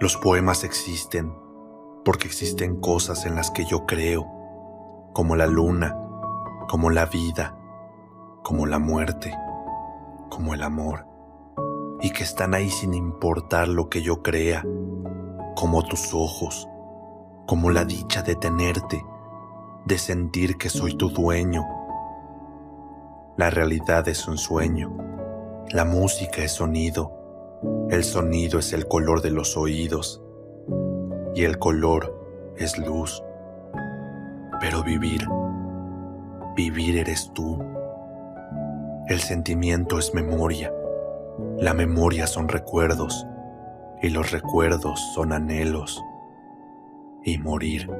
Los poemas existen porque existen cosas en las que yo creo, como la luna, como la vida, como la muerte, como el amor, y que están ahí sin importar lo que yo crea, como tus ojos, como la dicha de tenerte, de sentir que soy tu dueño. La realidad es un sueño, la música es sonido, el sonido es el color de los oídos y el color es luz. Pero vivir, vivir eres tú. El sentimiento es memoria, la memoria son recuerdos y los recuerdos son anhelos. Y morir,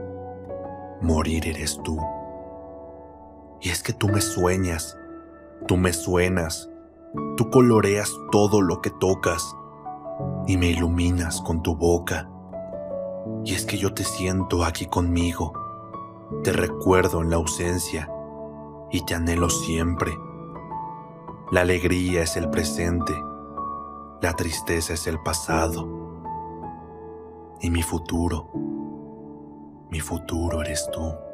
morir eres tú. Y es que tú me sueñas, tú me suenas, Tú coloreas todo lo que tocas y me iluminas con tu boca. Y es que yo te siento aquí conmigo, te recuerdo en la ausencia y te anhelo siempre. La alegría es el presente, la tristeza es el pasado y mi futuro, mi futuro eres tú.